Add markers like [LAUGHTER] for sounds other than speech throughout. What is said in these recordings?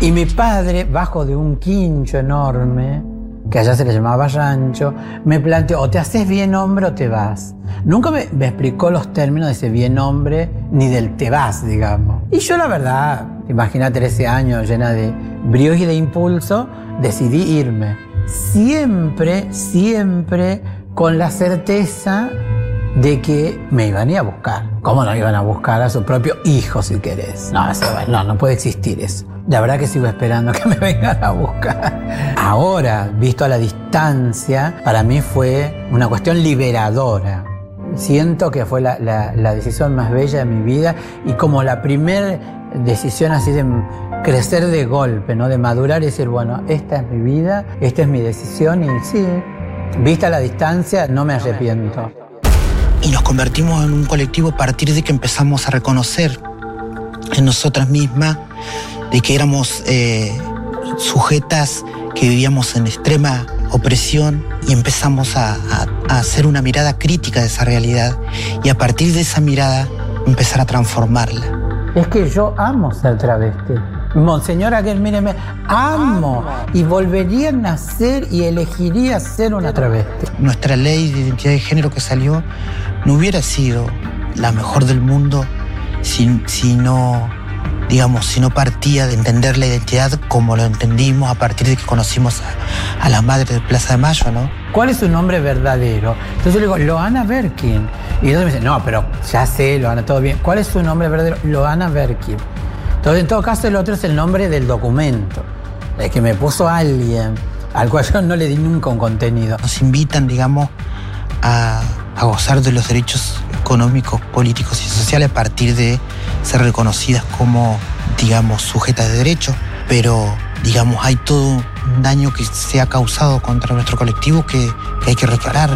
Y mi padre, bajo de un quincho enorme, que allá se le llamaba rancho, me planteó, o te haces bien hombre o te vas. Nunca me, me explicó los términos de ese bien hombre ni del te vas, digamos. Y yo la verdad, imagínate 13 años llena de bríos y de impulso, decidí irme. Siempre, siempre con la certeza de que me iban a ir a buscar. ¿Cómo no iban a buscar a su propio hijo, si querés? No, eso, no, no puede existir eso. La verdad que sigo esperando que [LAUGHS] me vengan a buscar. Ahora, visto a la distancia, para mí fue una cuestión liberadora. Siento que fue la, la- la decisión más bella de mi vida y como la primera decisión así de crecer de golpe, ¿no? De madurar y decir, bueno, esta es mi vida, esta es mi decisión y sí, vista a la distancia, no me arrepiento. Y nos convertimos en un colectivo a partir de que empezamos a reconocer en nosotras mismas de que éramos eh, sujetas que vivíamos en extrema opresión y empezamos a, a- hacer una mirada crítica de esa realidad y a partir de esa mirada empezar a transformarla. Es que yo amo ser travesti. Monseñor Aguirre, míreme, amo y volvería a nacer y elegiría ser una travesti. Nuestra ley de identidad de género que salió no hubiera sido la mejor del mundo si, si no, digamos, si no partía de entender la identidad como lo entendimos a partir de que conocimos a, a la madre de Plaza de Mayo, ¿no? ¿Cuál es su nombre verdadero? Entonces yo le digo, Loana Berkin. Y entonces me dice, no, pero ya sé, Loana, todo bien. ¿Cuál es su nombre verdadero? Loana Berkin. Entonces, en todo caso, el otro es el nombre del documento, el que me puso alguien, al cual yo no le di nunca un contenido. Nos invitan, digamos, a, a gozar de los derechos económicos, políticos y sociales a partir de ser reconocidas como, digamos, sujetas de derecho. Pero, digamos, hay todo un daño que se ha causado contra nuestro colectivo que, que hay que reparar.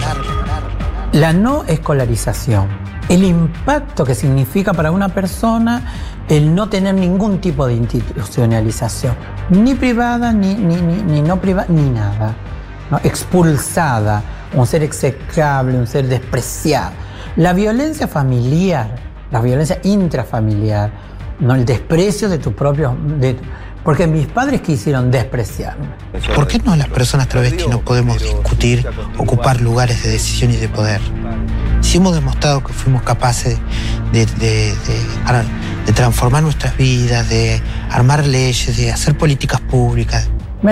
La no escolarización, el impacto que significa para una persona el no tener ningún tipo de institucionalización, ni privada, ni, ni, ni, ni no privada, ni nada. ¿no? Expulsada, un ser execrable, un ser despreciado. La violencia familiar, la violencia intrafamiliar, ¿no? el desprecio de tu propio... De, porque mis padres quisieron despreciarme. ¿Por qué no las personas travestis no podemos discutir, ocupar lugares de decisión y de poder? Si hemos demostrado que fuimos capaces de, de- de- de transformar nuestras vidas, de armar leyes, de hacer políticas públicas,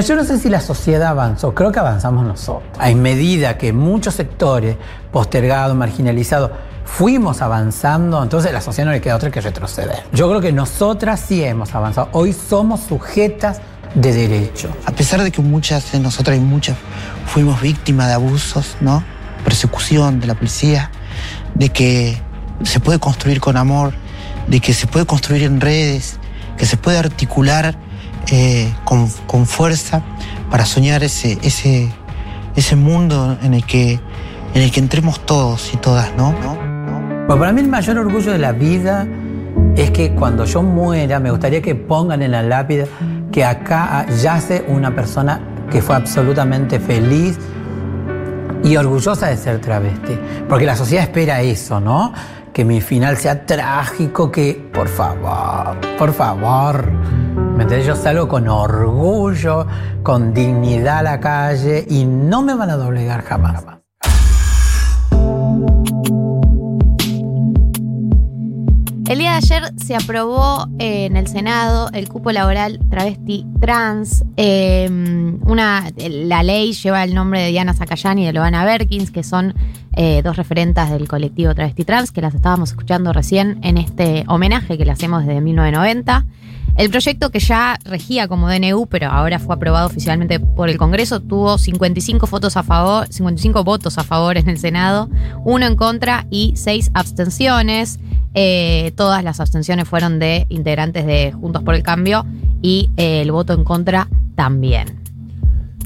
Yo no sé si la sociedad avanzó, creo que avanzamos nosotros. En medida que muchos sectores postergados, marginalizados, fuimos avanzando, entonces a la sociedad no le queda otra que retroceder. Yo creo que nosotras sí hemos avanzado. Hoy somos sujetas de derecho. a pesar de que muchas de nosotras y muchas fuimos víctimas de abusos, ¿no? Persecución de la policía, de que se puede construir con amor, de que se puede construir en redes, que se puede articular eh, con, con fuerza para soñar ese, ese, ese mundo en el que en el que entremos todos y todas, ¿no? Para mí el mayor orgullo de la vida es que cuando yo muera me gustaría que pongan en la lápida que acá yace una persona que fue absolutamente feliz y orgullosa de ser travesti. Porque la sociedad espera eso, ¿no? Que mi final sea trágico, que por favor, por favor. ¿Me entendés? Yo salgo con orgullo, con dignidad a la calle y no me van a doblegar jamás. El día de ayer se aprobó eh, en el Senado el cupo laboral travesti trans. Eh, una, la ley lleva el nombre de Diana Zacayán y de Loana Berkins, que son eh, dos referentas del colectivo travesti trans, que las estábamos escuchando recién en este homenaje que le hacemos desde 1990. El proyecto que ya regía como DNU, pero ahora fue aprobado oficialmente por el Congreso, tuvo 55 votos a favor, 55 votos a favor en el Senado, uno en contra y seis abstenciones. Eh, todas las abstenciones fueron de integrantes de Juntos por el Cambio y eh, el voto en contra también.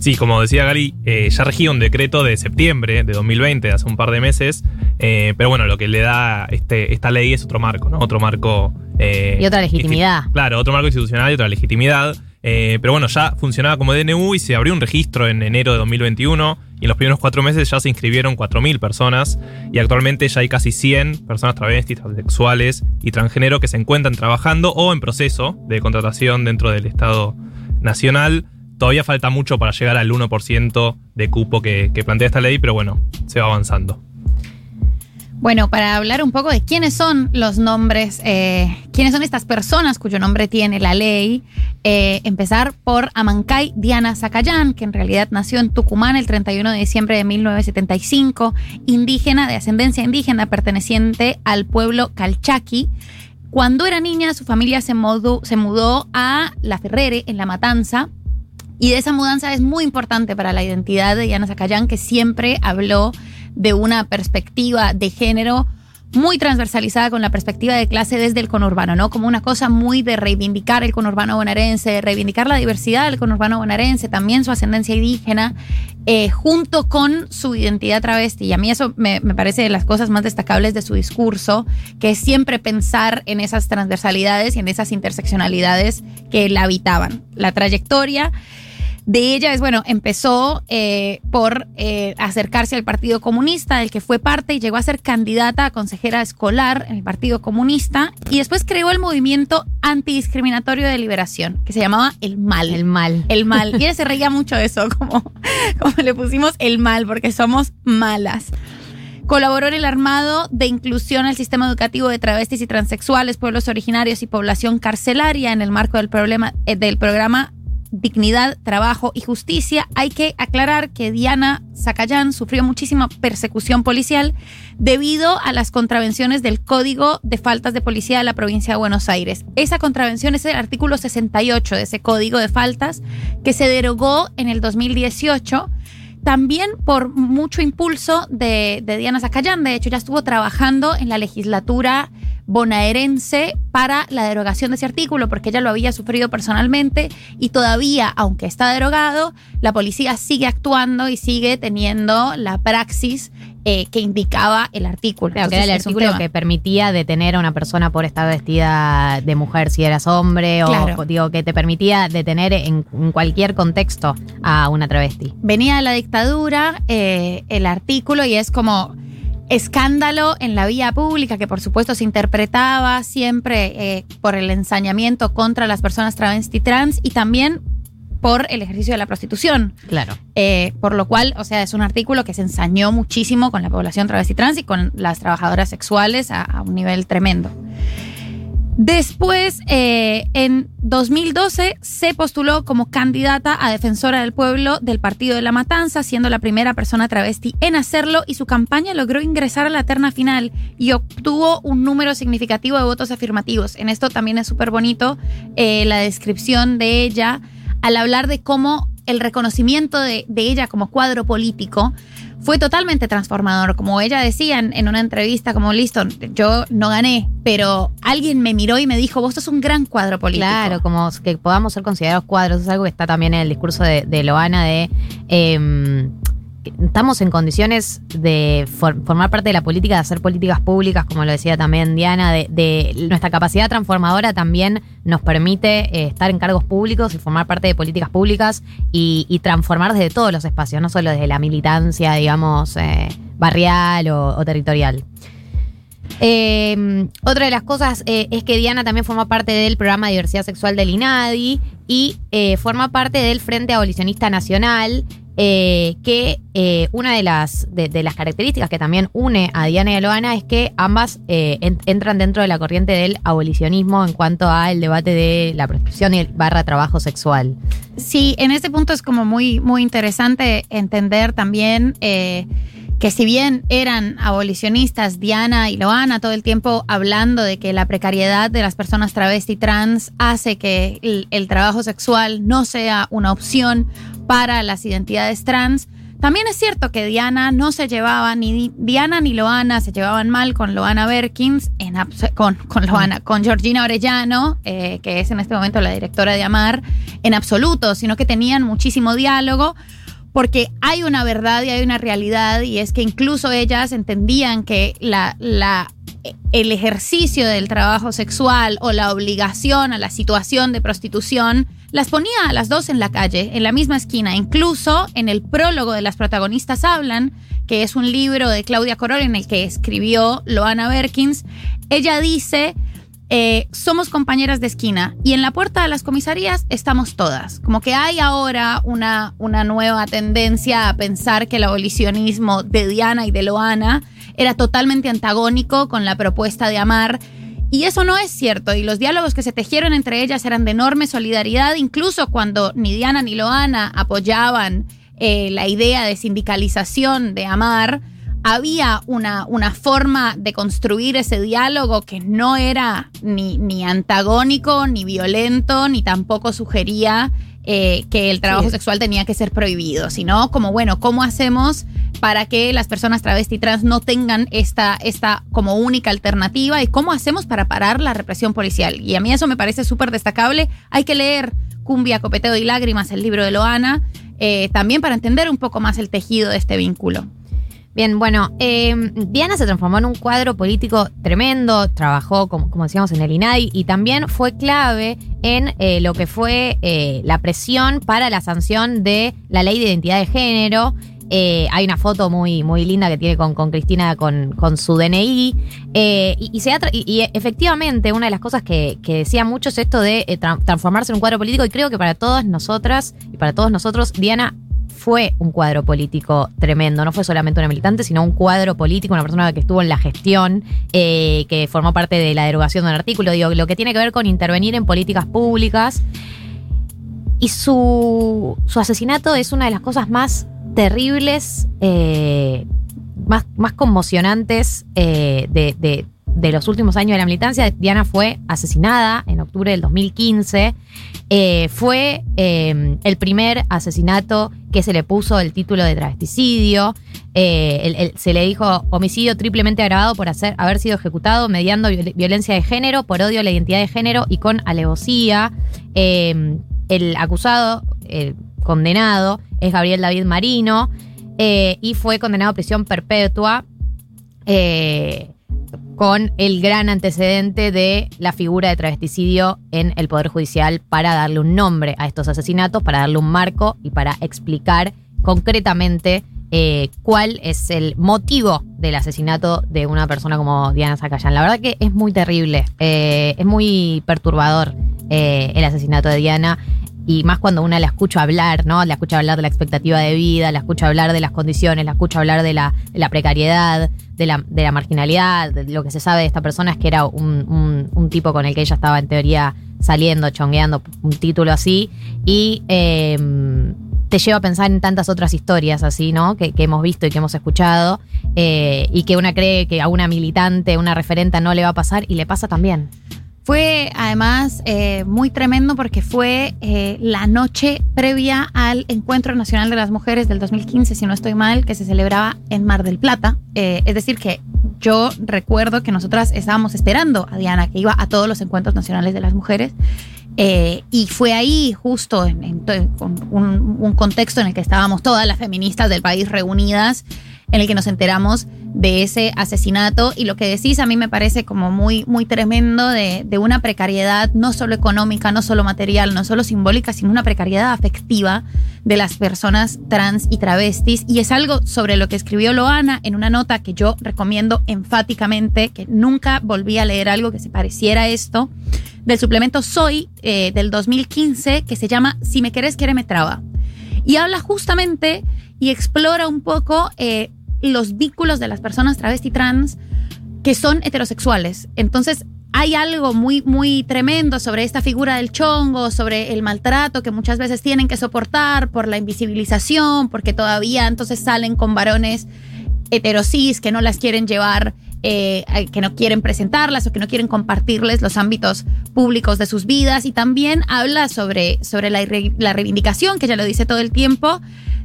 Sí, como decía Gali, eh, ya regía un decreto de septiembre de 2020, de hace un par de meses, pero bueno, lo que le da este, esta ley es otro marco, ¿no? Otro marco... Y otra legitimidad. Claro, otro marco institucional y otra legitimidad. Eh, pero bueno, ya funcionaba como DNU y se abrió un registro en enero de 2021 y en los primeros cuatro meses ya se inscribieron 4.000 personas y actualmente ya hay casi 100 personas travestis, transexuales y transgénero que se encuentran trabajando o en proceso de contratación dentro del Estado nacional. Todavía falta mucho para llegar al 1% de cupo que, que plantea esta ley, pero bueno, se va avanzando. Bueno, para hablar un poco de quiénes son los nombres, eh, quiénes son estas personas cuyo nombre tiene la ley, eh, empezar por Amancay Diana Zacayán, que en realidad nació en Tucumán el 31 de diciembre de 1975, indígena de ascendencia indígena perteneciente al pueblo Calchaqui. Cuando era niña, su familia se mudó, se mudó a La Ferrere, en La Matanza, y esa mudanza es muy importante para la identidad de Diana Zacayán, que siempre habló de una perspectiva de género muy transversalizada con la perspectiva de clase desde el conurbano, ¿no? Como una cosa muy de reivindicar el conurbano bonaerense, reivindicar la diversidad del conurbano bonaerense, también su ascendencia indígena, eh, junto con su identidad travesti. Y a mí eso me, me, parece de las cosas más destacables de su discurso, que es siempre pensar en esas transversalidades y en esas interseccionalidades que la habitaban. La trayectoria de ella es, bueno, empezó eh, por eh, acercarse al Partido Comunista, del que fue parte y llegó a ser candidata a consejera escolar en el Partido Comunista y después creó el movimiento antidiscriminatorio de liberación, que se llamaba El Mal. El Mal. El Mal. Y ella se reía mucho de eso, como, [LAUGHS] como le pusimos El Mal, porque somos malas. Colaboró en el armado de inclusión al sistema educativo de travestis y transexuales, pueblos originarios y población carcelaria en el marco del, problema, eh, del programa dignidad, trabajo y justicia, hay que aclarar que Diana Zacayán sufrió muchísima persecución policial debido a las contravenciones del Código de Faltas de Policía de la provincia de Buenos Aires. Esa contravención es el artículo 68 de ese Código de Faltas que se derogó en el 2018 también por mucho impulso de, de, Diana Zacayán. De hecho, ya estuvo trabajando en la legislatura bonaerense para la derogación de ese artículo, porque ella lo había sufrido personalmente y todavía, aunque está derogado, la policía sigue actuando y sigue teniendo la praxis eh, que indicaba el artículo. Claro, que era el artículo que permitía detener a una persona por estar vestida de mujer si eras hombre, o digo, que te permitía detener en, en, cualquier contexto a una travesti. Venía de la dictadura eh, el artículo y es como escándalo en la vía pública, que por supuesto se interpretaba siempre eh, por el ensañamiento contra las personas travesti trans y también por el ejercicio de la prostitución. Claro. Eh, por lo cual, o sea, es un artículo que se ensañó muchísimo con la población travesti trans y con las trabajadoras sexuales a, a un nivel tremendo. Después, eh, en 2012, se postuló como candidata a defensora del pueblo del Partido de la Matanza, siendo la primera persona travesti en hacerlo y su campaña logró ingresar a la terna final y obtuvo un número significativo de votos afirmativos. En esto también es súper bonito eh, la descripción de ella al hablar de cómo el reconocimiento de, de ella como cuadro político fue totalmente transformador. Como ella decía en, una entrevista, como listo, yo no gané, pero alguien me miró y me dijo, vos sos un gran cuadro político. Claro, como que podamos ser considerados cuadros, es algo que está también en el discurso de, Loana de... Eh, estamos en condiciones de formar parte de la política, de hacer políticas públicas, como lo decía también Diana, de, nuestra capacidad transformadora también nos permite eh, estar en cargos públicos y formar parte de políticas públicas y, transformar desde todos los espacios, no solo desde la militancia, digamos, eh, barrial o, territorial. Eh, otra de las cosas es que Diana también forma parte del programa de diversidad sexual del INADI y forma parte del Frente Abolicionista Nacional, eh, que eh, una de las, de, las características que también une a Diana y a Loana es que ambas eh, entran dentro de la corriente del abolicionismo en cuanto al debate de la prostitución y el barra trabajo sexual. Sí, en este punto es como muy, muy interesante entender también que si bien eran abolicionistas, Diana y Loana todo el tiempo hablando de que la precariedad de las personas travesti trans hace que el trabajo sexual no sea una opción para las identidades trans. También es cierto que Diana no se llevaba, ni Diana ni Loana se llevaban mal con Loana Berkins, en, con, con, Loana, con Georgina Orellano, eh, que es en este momento la directora de Amar, en absoluto, sino que tenían muchísimo diálogo porque hay una verdad y hay una realidad y es que incluso ellas entendían que la, la, el ejercicio del trabajo sexual o la obligación a la situación de prostitución las ponía a las dos en la calle, en la misma esquina. Incluso en el prólogo de las protagonistas hablan, que es un libro de Claudia Corol en el que escribió Loana Berkins, ella dice eh, somos compañeras de esquina y en la puerta de las comisarías estamos todas. Como que hay ahora una, una nueva tendencia a pensar que el abolicionismo de Diana y de Loana era totalmente antagónico con la propuesta de amar. Y eso no es cierto. Y los diálogos que se tejieron entre ellas eran de enorme solidaridad, incluso cuando ni Diana ni Loana apoyaban eh, la idea de sindicalización de amar había una, una forma de construir ese diálogo que no era ni, ni antagónico, ni violento, ni tampoco sugería eh, que el trabajo Sí. sexual tenía que ser prohibido, sino como, bueno, ¿cómo hacemos para que las personas travesti y trans no tengan esta, esta como única alternativa? ¿Y cómo hacemos para parar la represión policial? Y a mí eso me parece súper destacable. Hay que leer Cumbia, Copeteo y Lágrimas, el libro de Loana, eh, también para entender un poco más el tejido de este vínculo. Bien, bueno, eh, Diana se transformó en un cuadro político tremendo, trabajó, como, como decíamos, en el INAI y también fue clave en eh, lo que fue eh, la presión para la sanción de la ley de identidad de género. Eh, hay una foto muy, muy linda que tiene con, con Cristina con, con su DNI. eh, y, se y- y efectivamente, una de las cosas que, que decía mucho es esto de tra- transformarse en un cuadro político. Y creo que para todas nosotras y para todos nosotros, Diana fue un cuadro político tremendo. No fue solamente una militante, sino un cuadro político, una persona que estuvo en la gestión, eh, que formó parte de la derogación de un artículo, digo, lo que tiene que ver con intervenir en políticas públicas. Y su, su asesinato es una de las cosas más terribles, eh, más, más conmocionantes eh, de, de- de los últimos años de la militancia. Diana fue asesinada en octubre del 2015. Eh, fue eh, el primer asesinato que se le puso el título de travesticidio. Eh, se le dijo homicidio triplemente agravado por hacer, haber sido ejecutado mediando viol- violencia de género, por odio a la identidad de género y con alevosía. Eh, el acusado, el condenado, es Gabriel David Marino eh, y fue condenado a prisión perpetua. Con el gran antecedente de la figura de travesticidio en el Poder Judicial para darle un nombre a estos asesinatos, para darle un marco y para explicar concretamente eh, cuál es el motivo del asesinato de una persona como Diana Zacayán. La verdad que es muy terrible, eh, es muy perturbador eh, el asesinato de Diana. Y más cuando una la escucha hablar, ¿no? La escucha hablar de la expectativa de vida, la escucha hablar de las condiciones, la escucha hablar de la, de la precariedad, de la, marginalidad. lo que se sabe de esta persona es que era un, tipo con el que ella estaba en teoría saliendo, chongueando, un título así. Y eh, te lleva a pensar en tantas otras historias así, ¿no? Que, que hemos visto y que hemos escuchado. eh, y que una cree que a una militante, una referenta no le va a pasar y le pasa también. Fue además eh, muy tremendo porque fue eh, la noche previa al Encuentro Nacional de las Mujeres del 2015, si no estoy mal, que se celebraba en Mar del Plata. Eh, es decir, que yo recuerdo que nosotras estábamos esperando a Diana, que iba a todos los encuentros nacionales de las mujeres. y fue ahí, justo en, con un contexto en el que estábamos todas las feministas del país reunidas, en el que nos enteramos de ese asesinato. Y lo que decís a mí me parece como muy, muy tremendo de, de una precariedad, no solo económica, no solo material, no solo simbólica, sino una precariedad afectiva de las personas trans y travestis. Y es algo sobre lo que escribió Loana en una nota que yo recomiendo enfáticamente, que nunca volví a leer algo que se pareciera a esto, del suplemento Soy eh, del 2015, que se llama Si me querés, me traba. Y habla justamente y explora un poco eh, los vínculos de las personas travesti trans que son heterosexuales. Entonces, hay algo muy, muy tremendo sobre esta figura del chongo, sobre el maltrato que muchas veces tienen que soportar por la invisibilización, porque todavía entonces salen con varones heterosis que no las quieren llevar, eh, que no quieren presentarlas o que no quieren compartirles los ámbitos públicos de sus vidas. Y también habla sobre, sobre la, la reivindicación, que ella lo dice todo el tiempo,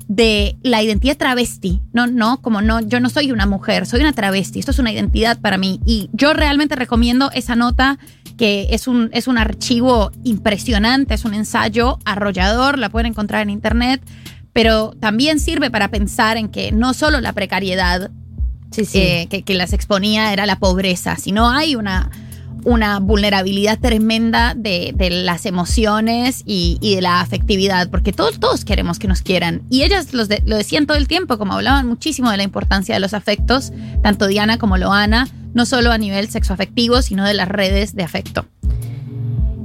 de la identidad travesti. No, no, como no, yo no soy una mujer, soy una travesti. Esto es una identidad para mí. Y yo realmente recomiendo esa nota que es un, es un archivo impresionante, es un ensayo arrollador, la pueden encontrar en internet, pero también sirve para pensar en que no solo la precariedad Sí, sí. eh, que, que las exponía era la pobreza, sino hay una, una vulnerabilidad tremenda de, de las emociones y, y de la afectividad, porque todos, todos queremos que nos quieran. Y ellas los de- lo decían todo el tiempo, como hablaban muchísimo de la importancia de los afectos, tanto Diana como Loana, no solo a nivel sexoafectivo, sino de las redes de afecto.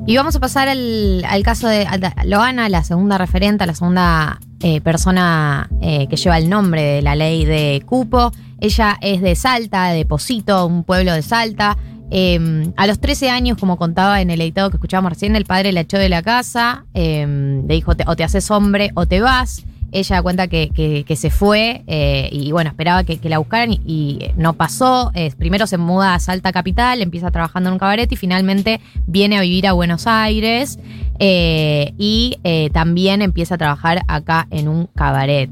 Y vamos a pasar al, al caso de Loana, la segunda referente, la segunda eh, persona eh, que lleva el nombre de la ley de cupo. Ella es de Salta, de Posito, un pueblo de Salta. Eh, a los 13 años, como contaba en el editado que escuchábamos recién, el padre la echó de la casa, eh, le dijo "Te- o te haces hombre o te vas. Ella cuenta que, se fue eh, y bueno, esperaba que, la buscaran y, no pasó. Eh, primero se muda a Salta Capital, empieza trabajando en un cabaret y finalmente viene a vivir a Buenos Aires eh, y también empieza a trabajar acá en un cabaret.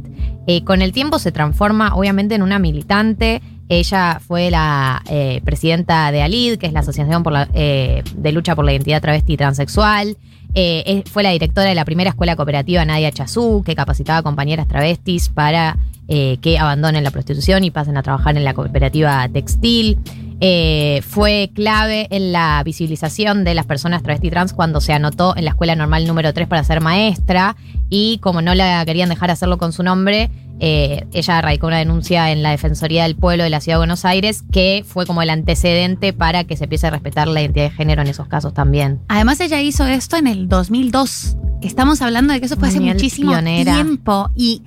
Con el tiempo se transforma obviamente en una militante. Ella fue la presidenta de ALID, que es la Asociación de Lucha por la Identidad Travesti y Transexual. Eh, fue la directora de la primera escuela cooperativa Nadia Chazú, que capacitaba a compañeras travestis para eh, que abandonen la prostitución y pasen a trabajar en la cooperativa textil. Eh, fue clave en la visibilización de las personas travesti y trans cuando se anotó en la escuela normal número 3 para ser maestra y como no la querían dejar hacerlo con su nombre, eh, ella radicó una denuncia en la Defensoría del Pueblo de la Ciudad de Buenos Aires que fue como el antecedente para que se empiece a respetar la identidad de género en esos casos también. Además, ella hizo esto en el 2002. Estamos hablando de que eso fue hace muchísimo pionera. tiempo. Y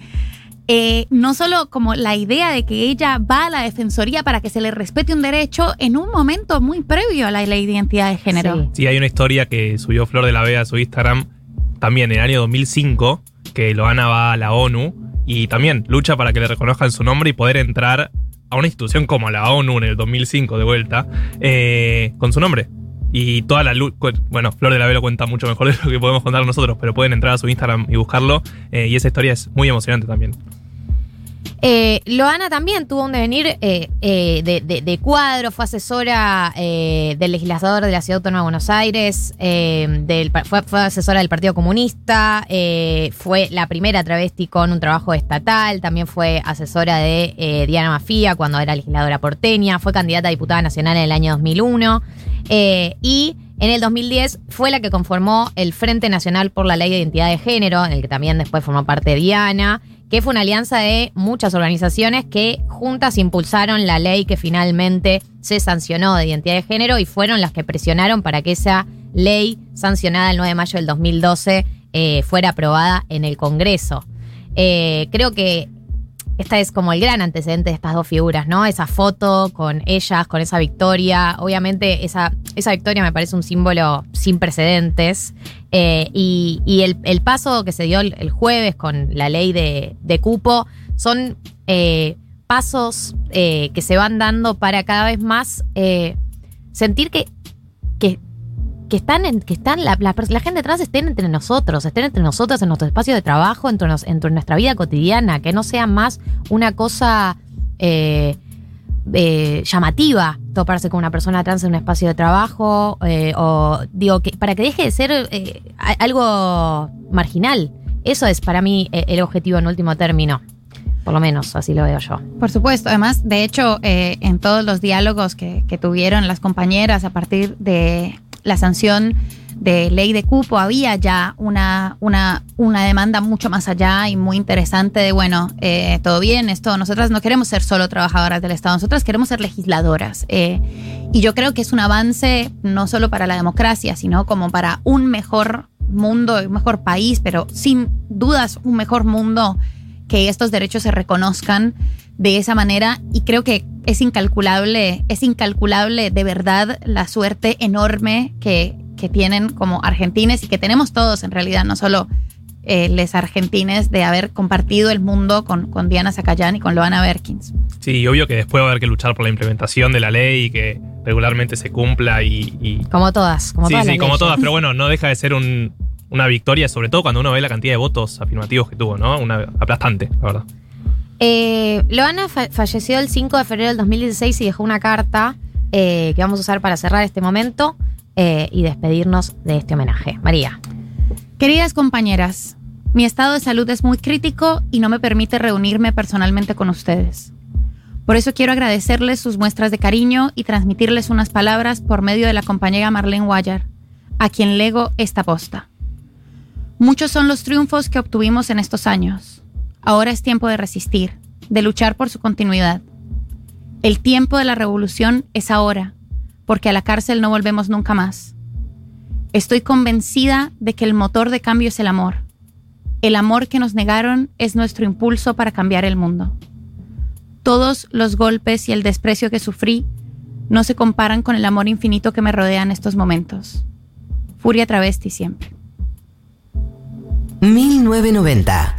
eh, no solo como la idea de que ella va a la defensoría para que se le respete un derecho en un momento muy previo a la ley de identidad de género. Sí. Sí, hay una historia que subió Flor de la Vega a su Instagram también en el año 2005, que Loana va a la ONU y también lucha para que le reconozcan su nombre y poder entrar a una institución como la ONU en el 2005 de vuelta, eh, con su nombre. Y toda la lucha, bueno, Flor de la Vega lo cuenta mucho mejor de lo que podemos contar nosotros, pero pueden entrar a su Instagram y buscarlo. eh, y esa historia es muy emocionante también. Eh, Loana también tuvo un devenir eh, eh, de, cuadro, fue asesora del legislador de la Ciudad Autónoma de Buenos Aires, fue, asesora del Partido Comunista, fue la primera travesti con un trabajo estatal, también fue asesora de Diana Mafía cuando era legisladora porteña, fue candidata a diputada nacional en el año 2001 eh, y en el 2010 fue la que conformó el Frente Nacional por la Ley de Identidad de Género, en el que también después formó parte Diana, que fue una alianza de muchas organizaciones que juntas impulsaron la ley que finalmente se sancionó de identidad de género y fueron las que presionaron para que esa ley sancionada el 9 de mayo del 2012 eh, fuera aprobada en el Congreso. Eh, creo que esta es como el gran antecedente de estas dos figuras, ¿no? Esa foto con ellas, con esa victoria. Obviamente, esa, esa victoria me parece un símbolo sin precedentes. Eh, y y el, el paso que se dio el, jueves con la ley de, de cupo son eh, pasos eh, que se van dando para cada vez más sentir que, que, que están, en- que están la, la, gente trans estén entre nosotros, estén entre nosotros en nuestro espacio de trabajo, entre, entre nuestra vida cotidiana, que no sea más una cosa eh, eh, llamativa toparse con una persona trans en un espacio de trabajo, eh, o digo, que para que deje de ser eh, algo marginal. Eso es para mí el objetivo en último término. Por lo menos, así lo veo yo. Por supuesto, además, de hecho, en todos los diálogos que tuvieron las compañeras a partir de la sanción de ley de cupo, había ya una, una, una demanda mucho más allá y muy interesante de, bueno, eh, todo bien, esto, nosotras no queremos ser solo trabajadoras del Estado, nosotras queremos ser legisladoras. eh, y yo creo que es un avance no solo para la democracia, sino como para un mejor mundo, un mejor país, pero sin dudas un mejor mundo que estos derechos se reconozcan de esa manera y creo que es incalculable, es incalculable de verdad la suerte enorme que, que tienen como argentines y que tenemos todos en realidad, no solo eh, les argentines de haber compartido el mundo con, con Diana Zacayán y con Loana Berkins. Sí, y obvio que después va a haber que luchar por la implementación de la ley y que regularmente se cumpla y. y- Como todas, como sí, todas. sí, las como todas, pero [LAUGHS] bueno, no deja de ser un- una victoria, sobre todo cuando uno ve la cantidad de votos afirmativos que tuvo, ¿no? Una aplastante, la verdad. Eh, Loana fa- falleció el 5 de febrero del 2016 y dejó una carta eh, que vamos a usar para cerrar este momento eh, y despedirnos de este homenaje. María. Queridas compañeras, mi estado de salud es muy crítico y no me permite reunirme personalmente con ustedes. Por eso quiero agradecerles sus muestras de cariño y transmitirles unas palabras por medio de la compañera Marlene Guayar, a quien lego esta posta. Muchos son los triunfos que obtuvimos en estos años. Ahora es tiempo de resistir, de luchar por su continuidad. El tiempo de la revolución es ahora, porque a la cárcel no volvemos nunca más. Estoy convencida de que el motor de cambio es el amor. El amor que nos negaron es nuestro impulso para cambiar el mundo. Todos los golpes y el desprecio que sufrí no se comparan con el amor infinito que me rodea en estos momentos. Furia travesti siempre. 1990.